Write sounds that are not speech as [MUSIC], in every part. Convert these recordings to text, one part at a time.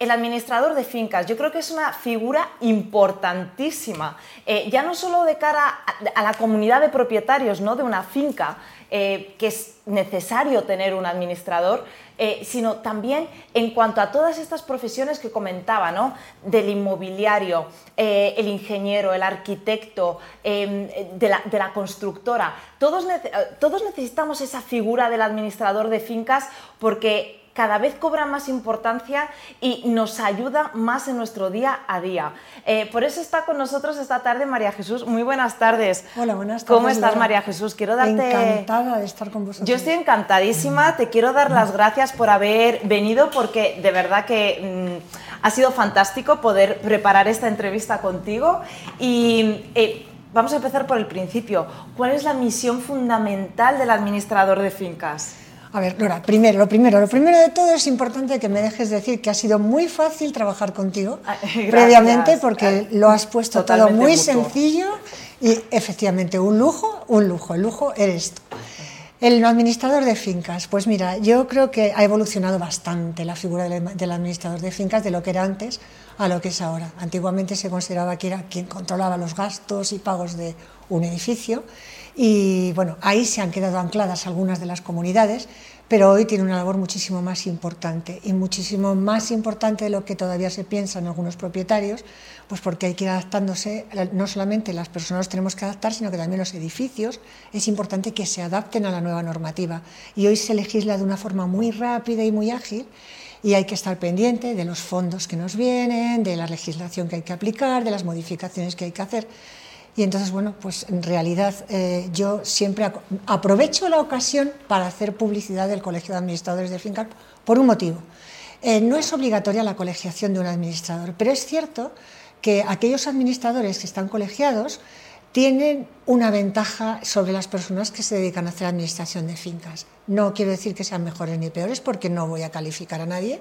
el administrador de fincas, yo creo que es una figura importantísima, eh, ya no solo de cara a, la comunidad de propietarios ¿no? de una finca, eh, que es necesario tener un administrador, eh, sino también en cuanto a todas estas profesiones que comentaba, ¿no? del inmobiliario, el ingeniero, el arquitecto, de la, constructora. Todos necesitamos esa figura del administrador de fincas porque cada vez cobra más importancia y nos ayuda más en nuestro día a día. Eh, por eso está con nosotros esta tarde María Jesús. Muy buenas tardes. Hola, buenas tardes. ¿Cómo estás, María Jesús? Quiero darte... Encantada de estar con vosotros. Yo estoy encantadísima. Te quiero dar las gracias por haber venido porque de verdad que mm, ha sido fantástico poder preparar esta entrevista contigo y... Eh, vamos a empezar por el principio. ¿Cuál es la misión fundamental del administrador de fincas? A ver, Laura, primero, lo primero, lo primero de todo es importante que me dejes decir que ha sido muy fácil trabajar contigo ah, [LAUGHS] previamente porque lo has puesto todo muy sencillo y efectivamente un lujo, un lujo, el lujo eres tú. El administrador de fincas, pues mira, yo creo que ha evolucionado bastante la figura del administrador de fincas de lo que era antes a lo que es ahora. Antiguamente se consideraba que era quien controlaba los gastos y pagos de un edificio y bueno, ahí se han quedado ancladas algunas de las comunidades, pero hoy tiene una labor muchísimo más importante y muchísimo más importante de lo que todavía se piensa en algunos propietarios, pues porque hay que ir adaptándose, no solamente las personas tenemos que adaptar, sino que también los edificios, es importante que se adapten a la nueva normativa. Y hoy se legisla de una forma muy rápida y muy ágil y hay que estar pendiente de los fondos que nos vienen, de la legislación que hay que aplicar, de las modificaciones que hay que hacer. Y entonces, bueno, pues en realidad eh, yo siempre aprovecho la ocasión para hacer publicidad del Colegio de Administradores de Fincas por un motivo. Eh, no es obligatoria la colegiación de un administrador, pero es cierto que aquellos administradores que están colegiados tienen una ventaja sobre las personas que se dedican a hacer administración de fincas. No quiero decir que sean mejores ni peores porque no voy a calificar a nadie,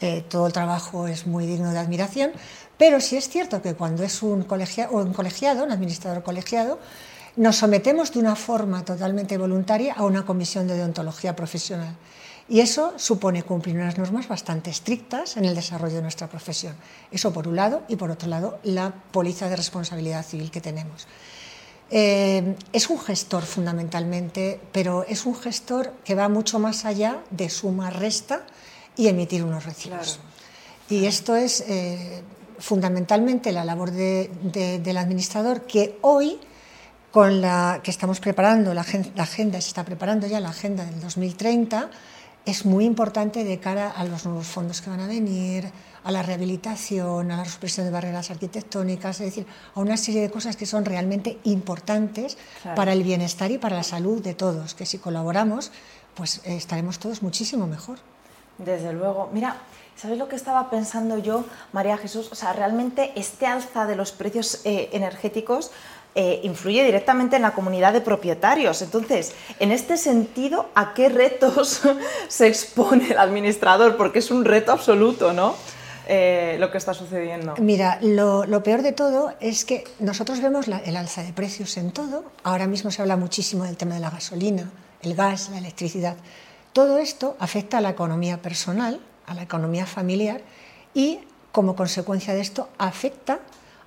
eh, todo el trabajo es muy digno de admiración, pero sí es cierto que cuando es un, colegiado, un colegiado, un administrador colegiado, nos sometemos de una forma totalmente voluntaria a una comisión de deontología profesional. Y eso supone cumplir unas normas bastante estrictas en el desarrollo de nuestra profesión. Eso por un lado y por otro lado la póliza de responsabilidad civil que tenemos. Eh, es un gestor fundamentalmente, pero es un gestor que va mucho más allá de suma resta y emitir unos recibos. Y esto es eh, fundamentalmente la labor del administrador que hoy, con la que estamos preparando, la, agenda se está preparando ya, la agenda del 2030, es muy importante de cara a los nuevos fondos que van a venir, a la rehabilitación, a la supresión de barreras arquitectónicas, es decir, a una serie de cosas que son realmente importantes para el bienestar y para la salud de todos, que si colaboramos, pues eh, estaremos todos muchísimo mejor. Desde luego. Mira, ¿sabes lo que estaba pensando yo, María Jesús? O sea, realmente este alza de los precios eh, energéticos eh, influye directamente en la comunidad de propietarios. Entonces, en este sentido, ¿a qué retos [LAUGHS] se expone el administrador? Porque es un reto absoluto, ¿no? Eh, lo que está sucediendo. Mira, lo, peor de todo es que nosotros vemos el alza de precios en todo. Ahora mismo se habla muchísimo del tema de la gasolina, el gas, la electricidad. Todo esto afecta a la economía personal, a la economía familiar y, como consecuencia de esto, afecta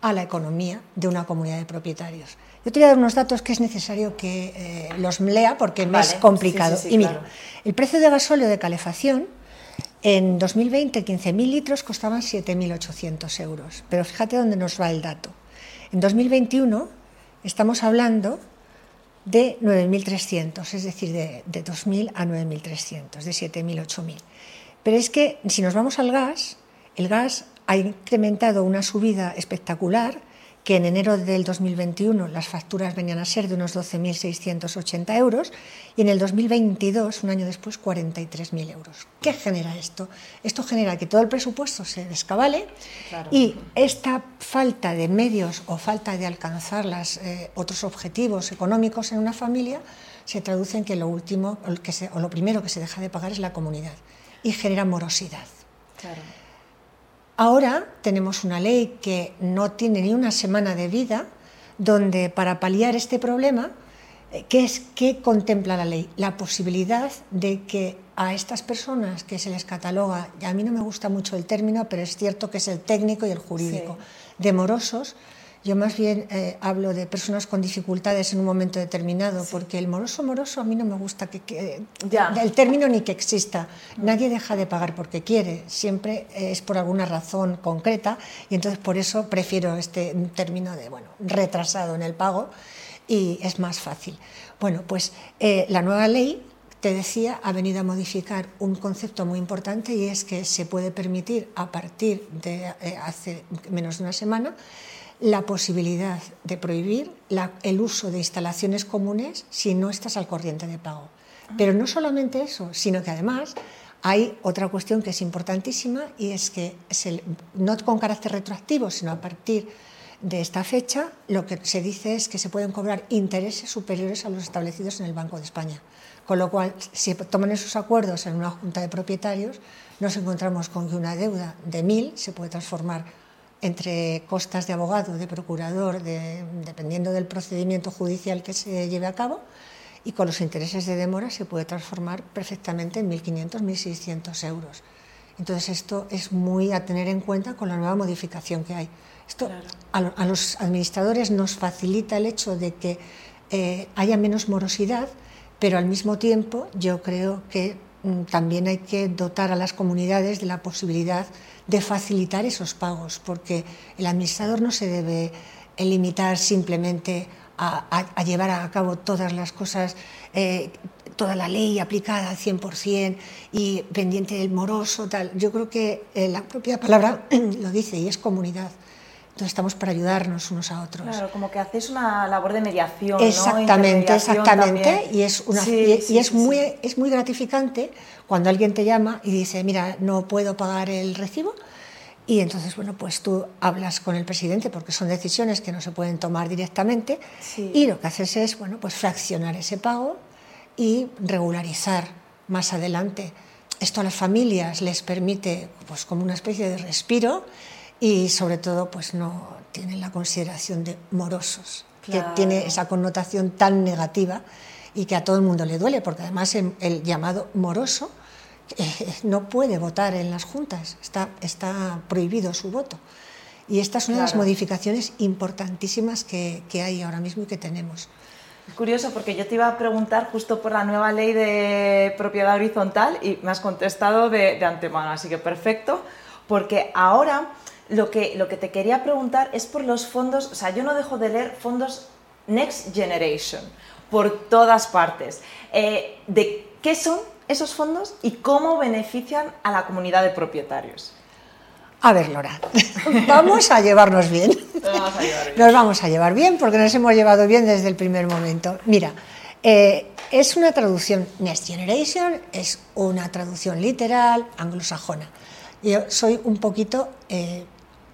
a la economía de una comunidad de propietarios. Yo te voy a dar unos datos que es necesario que eh, los lea porque es complicado. y mira, el precio de gasóleo de calefacción en 2020, 15.000 litros costaban 7.800 euros. Pero fíjate dónde nos va el dato. En 2021 estamos hablando de 9.300, es decir, de, 2.000 a 9.300, de 7.000 a 8.000. Pero es que si nos vamos al gas, el gas ha incrementado una subida espectacular que en enero del 2021 las facturas venían a ser de unos 12.680 euros y en el 2022, un año después, 43.000 euros. ¿Qué genera esto? Esto genera que todo el presupuesto se descabale y esta falta de medios o falta de alcanzar los eh, otros objetivos económicos en una familia se traduce en que lo último que o lo primero que se deja de pagar es la comunidad y genera morosidad. Claro. Ahora tenemos una ley que no tiene ni una semana de vida, donde para paliar este problema, eh, ¿qué es qué contempla la ley? La posibilidad de que a estas personas que se les cataloga, y a mí no me gusta mucho el término, pero es cierto que es el técnico y el jurídico, de morosos, yo más bien eh, hablo de personas con dificultades en un momento determinado, porque el moroso moroso a mí no me gusta que, el término ni que exista. Nadie deja de pagar porque quiere, siempre es por alguna razón concreta y entonces por eso prefiero este término de bueno retrasado en el pago y es más fácil. Bueno, pues eh, la nueva ley te decía, ha venido a modificar un concepto muy importante y es que se puede permitir a partir de eh, hace menos de una semana la posibilidad de prohibir el uso de instalaciones comunes si no estás al corriente de pago. Pero no solamente eso, sino que además hay otra cuestión que es importantísima y es que no con carácter retroactivo, sino a partir de esta fecha, lo que se dice es que se pueden cobrar intereses superiores a los establecidos en el Banco de España. Con lo cual, si toman esos acuerdos en una junta de propietarios, nos encontramos con que una deuda de 1.000 se puede transformar entre costas de abogado, de procurador, dependiendo del procedimiento judicial que se lleve a cabo, y con los intereses de demora se puede transformar perfectamente en 1.500, 1.600 euros. Entonces esto es muy a tener en cuenta con la nueva modificación que hay. Esto a, los administradores nos facilita el hecho de que eh, haya menos morosidad, pero al mismo tiempo yo creo que también hay que dotar a las comunidades de la posibilidad de facilitar esos pagos, porque el administrador no se debe limitar simplemente a, llevar a cabo todas las cosas, eh, toda la ley aplicada al 100% y pendiente del moroso, tal. Yo creo que eh, la propia palabra [CLEARS THROAT] lo dice y es comunidad. Entonces estamos para ayudarnos unos a otros. Claro, como que hacéis una labor de mediación. Exactamente, exactamente. Y, es, una, y, es, muy, es muy gratificante cuando alguien te llama y dice, mira, no puedo pagar el recibo. Y entonces, bueno, pues tú hablas con el presidente porque son decisiones que no se pueden tomar directamente y lo que haces es, bueno, pues fraccionar ese pago y regularizar más adelante. Esto a las familias les permite, pues como una especie de respiro y sobre todo pues no tienen la consideración de morosos, que tiene esa connotación tan negativa y que a todo el mundo le duele, porque además el llamado moroso eh, no puede votar en las juntas, está, está prohibido su voto. Y estas son las modificaciones importantísimas que, que hay ahora mismo y que tenemos. Curioso, porque yo te iba a preguntar justo por la nueva ley de propiedad horizontal y me has contestado de, de antemano, así que perfecto, porque ahora lo que, lo que te quería preguntar es por los fondos, o sea, yo no dejo de leer fondos Next Generation por todas partes. Eh, ¿De qué son esos fondos y cómo benefician a la comunidad de propietarios? A ver, Lora, [LAUGHS] vamos a llevarnos bien. Nos vamos a llevar bien porque nos hemos llevado bien desde el primer momento. Mira, eh, es una traducción, Next Generation es una traducción literal anglosajona. Yo soy un poquito eh,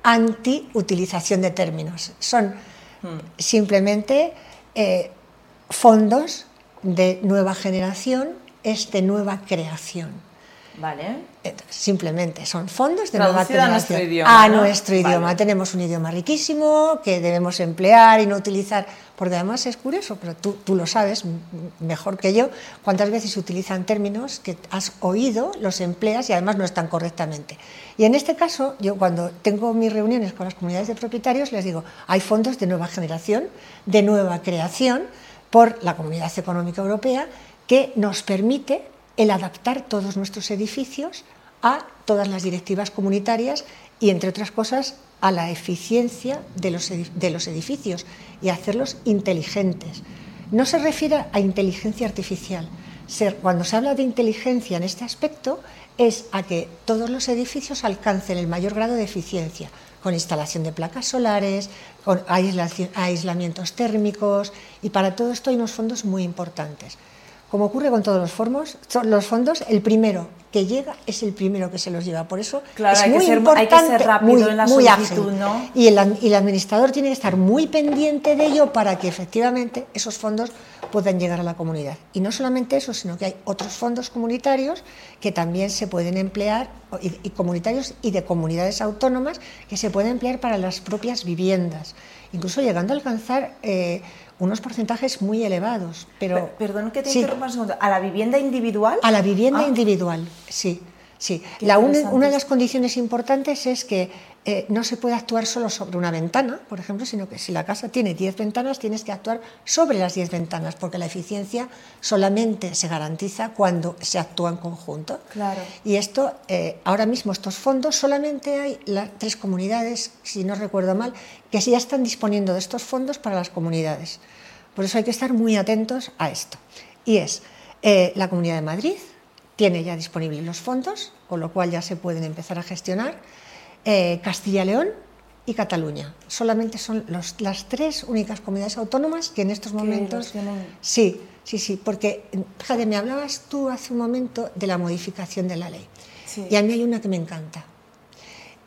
anti-utilización de términos. Son simplemente eh, fondos de nueva generación, es de nueva creación. Vale. simplemente son fondos de nueva generación. A nuestro idioma. A nuestro idioma. Tenemos un idioma riquísimo que debemos emplear y no utilizar, porque además es curioso, pero tú, tú lo sabes mejor que yo, cuántas veces se utilizan términos que has oído, los empleas y además no están correctamente. Y en este caso, yo cuando tengo mis reuniones con las comunidades de propietarios, les digo, hay fondos de nueva generación, de nueva creación por la Comunidad Económica Europea, que nos permite el adaptar todos nuestros edificios a todas las directivas comunitarias y, entre otras cosas, a la eficiencia de los, edificios y hacerlos inteligentes. No se refiere a inteligencia artificial. Cuando se habla de inteligencia en este aspecto, es a que todos los edificios alcancen el mayor grado de eficiencia, con instalación de placas solares, con aislamientos térmicos, y para todo esto hay unos fondos muy importantes. Como ocurre con todos los, fondos, los fondos, el primero que llega es el primero que se los lleva. Por eso es muy importante, hay que ser rápido en la muy ¿no? y, el, y el administrador tiene que estar muy pendiente de ello para que efectivamente esos fondos puedan llegar a la comunidad. Y no solamente eso, sino que hay otros fondos comunitarios que también se pueden emplear, y, comunitarios y de comunidades autónomas, que se pueden emplear para las propias viviendas, incluso llegando a alcanzar eh, unos porcentajes muy elevados. Pero, perdón que te interrumpa un segundo. ¿A la vivienda individual? A la vivienda ah. individual, sí. Sí, la una de las condiciones importantes es que eh, no se puede actuar solo sobre una ventana, por ejemplo, sino que si la casa tiene 10 ventanas, tienes que actuar sobre las 10 ventanas, porque la eficiencia solamente se garantiza cuando se actúa en conjunto. Claro. Y esto, eh, ahora mismo estos fondos, solamente hay las tres comunidades, si no recuerdo mal, que ya están disponiendo de estos fondos para las comunidades. Por eso hay que estar muy atentos a esto. Y es eh, la Comunidad de Madrid, tiene ya disponibles los fondos, con lo cual ya se pueden empezar a gestionar. Eh, Castilla León y Cataluña. Solamente son las tres únicas comunidades autónomas que en estos momentos... Sí, sí, sí, porque, Jade, me hablabas tú hace un momento de la modificación de la ley. Y a mí hay una que me encanta,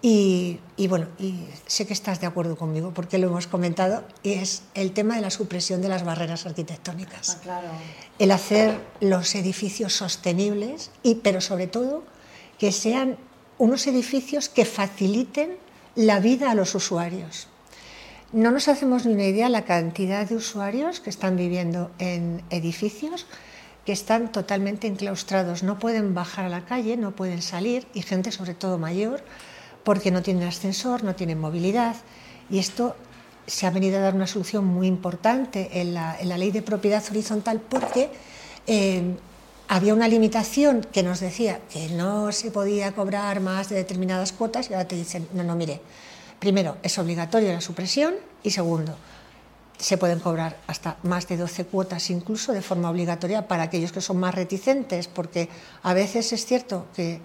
y, bueno, y sé que estás de acuerdo conmigo porque lo hemos comentado, y es el tema de la supresión de las barreras arquitectónicas. Ah, claro. El hacer los edificios sostenibles, y, pero sobre todo que sean unos edificios que faciliten la vida a los usuarios. No nos hacemos ni una idea la cantidad de usuarios que están viviendo en edificios que están totalmente enclaustrados, no pueden bajar a la calle, no pueden salir, y gente sobre todo mayor porque no tienen ascensor, no tienen movilidad y esto se ha venido a dar una solución muy importante en la, ley de propiedad horizontal porque eh, había una limitación que nos decía que no se podía cobrar más de determinadas cuotas y ahora te dicen, no, no, mire, primero es obligatoria la supresión y segundo, se pueden cobrar hasta más de 12 cuotas incluso de forma obligatoria para aquellos que son más reticentes, porque a veces es cierto que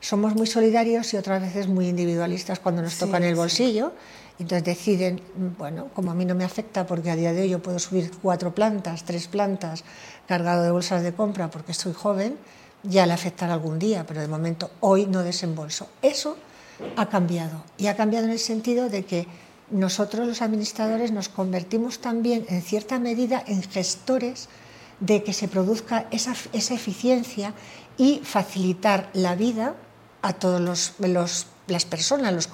somos muy solidarios y otras veces muy individualistas cuando nos tocan el bolsillo. Entonces deciden, bueno, como a mí no me afecta porque a día de hoy yo puedo subir cuatro plantas, tres plantas, cargado de bolsas de compra porque estoy joven, ya le afectará algún día, pero de momento hoy no desembolso. Eso ha cambiado y ha cambiado en el sentido de que nosotros los administradores nos convertimos también en cierta medida en gestores de que se produzca esa, esa eficiencia y facilitar la vida a todos los, las personas, los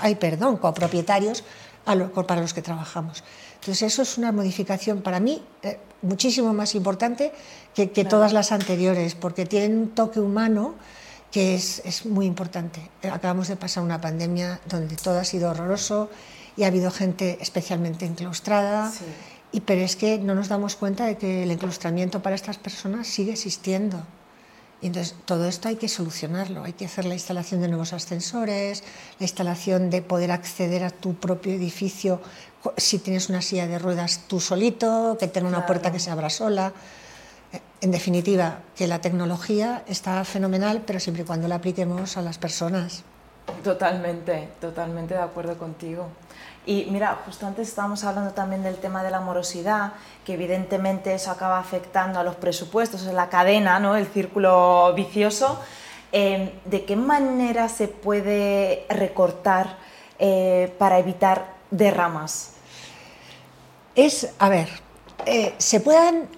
ay, perdón, copropietarios para los que trabajamos. Entonces eso es una modificación para mí eh, muchísimo más importante que, todas las anteriores, porque tienen un toque humano que es, es, muy importante. Acabamos de pasar una pandemia donde todo ha sido horroroso y ha habido gente especialmente enclaustrada, y, pero es que no nos damos cuenta de que el enclaustramiento para estas personas sigue existiendo entonces todo esto hay que solucionarlo, hay que hacer la instalación de nuevos ascensores, la instalación de poder acceder a tu propio edificio si tienes una silla de ruedas tú solito, que tenga una puerta que se abra sola. En definitiva, que la tecnología está fenomenal, pero siempre y cuando la apliquemos a las personas. Totalmente, totalmente de acuerdo contigo. Y mira, justo antes estábamos hablando también del tema de la morosidad, que evidentemente eso acaba afectando a los presupuestos, es la cadena, ¿no? el círculo vicioso. Em, ¿De qué manera se puede recortar eh, para evitar derramas? Es, a ver, eh, se puedan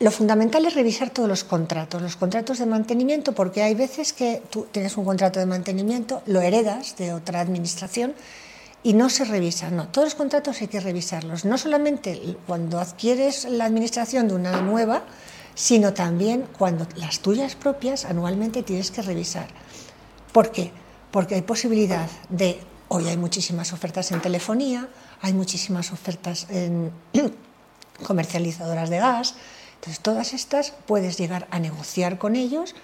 lo fundamental es revisar todos los contratos, los contratos de mantenimiento, porque hay veces que tú tienes un contrato de mantenimiento, lo heredas de otra administración y no se revisan. No, todos los contratos hay que revisarlos, no solamente cuando adquieres la administración de una nueva, sino también cuando las tuyas propias anualmente tienes que revisar. ¿Por qué? Porque hay posibilidad de, hoy hay muchísimas ofertas en telefonía, hay muchísimas ofertas en [CLEARS THROAT] comercializadoras de gas, entonces todas estas puedes llegar a negociar con ellos,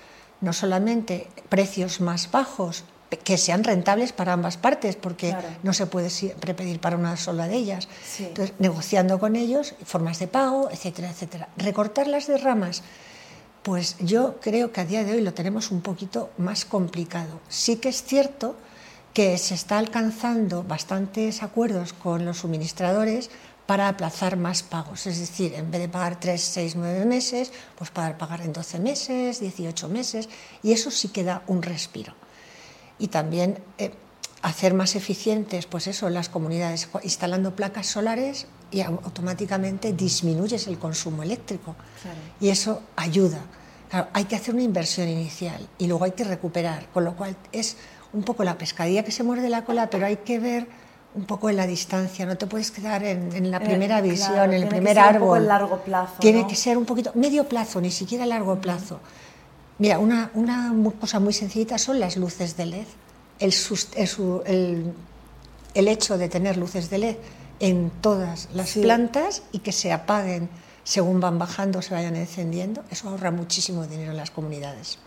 no solamente precios más bajos que sean rentables para ambas partes, porque no se puede siempre pedir para una sola de ellas. Entonces, negociando con ellos, formas de pago, etcétera, etcétera. Recortar las derramas, pues yo creo que a día de hoy lo tenemos un poquito más complicado. Sí que es cierto que se está alcanzando bastantes acuerdos con los suministradores para aplazar más pagos, es decir, en vez de pagar 3, 6, 9 meses, pues para pagar en 12 meses, 18 meses, y eso sí que da un respiro y también eh, hacer más eficientes pues eso, las comunidades, instalando placas solares y automáticamente disminuyes el consumo eléctrico. Y eso ayuda. hay que hacer una inversión inicial y luego hay que recuperar, con lo cual es un poco la pescadilla que se muerde la cola, pero hay que ver un poco en la distancia, no te puedes quedar en, la eh, primera visión, en el primer árbol. Un largo plazo. Tiene que ser un poquito, medio plazo, ni siquiera largo plazo. Mira, una, una cosa muy sencillita son las luces de LED. El, el, el, hecho de tener luces de LED en todas las plantas y que se apaguen según van bajando, se vayan encendiendo, eso ahorra muchísimo dinero en las comunidades.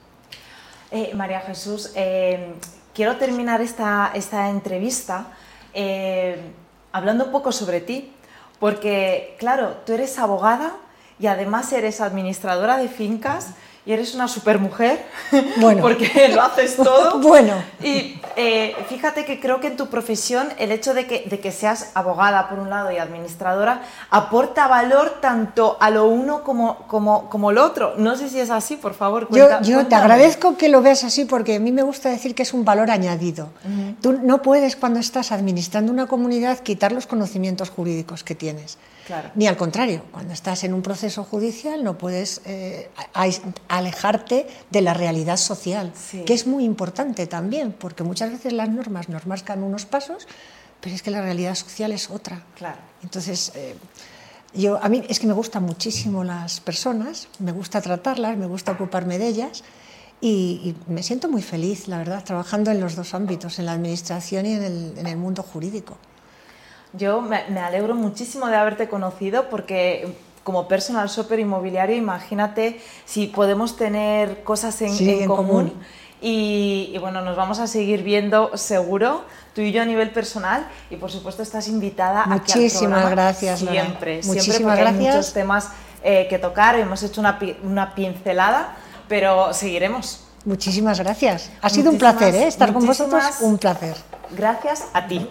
Eh, María Jesús, eh, quiero terminar esta, esta entrevista eh, hablando un poco sobre ti, porque claro, tú eres abogada y además eres administradora de fincas y eres una supermujer, [LAUGHS] bueno. porque lo haces todo. [LAUGHS] bueno. Y eh, fíjate que creo que en tu profesión el hecho de que, de que seas abogada por un lado y administradora aporta valor tanto a lo uno como, como, como lo otro. No sé si es así, por favor. yo, yo te agradezco que lo veas así porque a mí me gusta decir que es un valor añadido. Tú no puedes cuando estás administrando una comunidad quitar los conocimientos jurídicos que tienes. Ni al contrario, cuando estás en un proceso judicial no puedes eh, alejarte de la realidad social, que es muy importante también, porque muchas veces las normas nos marcan unos pasos, pero es que la realidad social es otra. Claro. Entonces, eh, yo, a mí es que me gustan muchísimo las personas, me gusta tratarlas, me gusta ocuparme de ellas. Y, me siento muy feliz, la verdad, trabajando en los dos ámbitos, en la administración y en el mundo jurídico. Yo me, alegro muchísimo de haberte conocido porque como personal shopper inmobiliario, imagínate si podemos tener cosas en, común. Y, bueno, nos vamos a seguir viendo seguro, tú y yo a nivel personal, y por supuesto estás invitada Muchísimas aquí gracias, siempre, siempre porque hay muchos temas eh, que tocar, hemos hecho una, una, pincelada, pero seguiremos. Muchísimas gracias. Ha sido un placer ¿eh? estar con vosotros, un placer. Gracias a ti.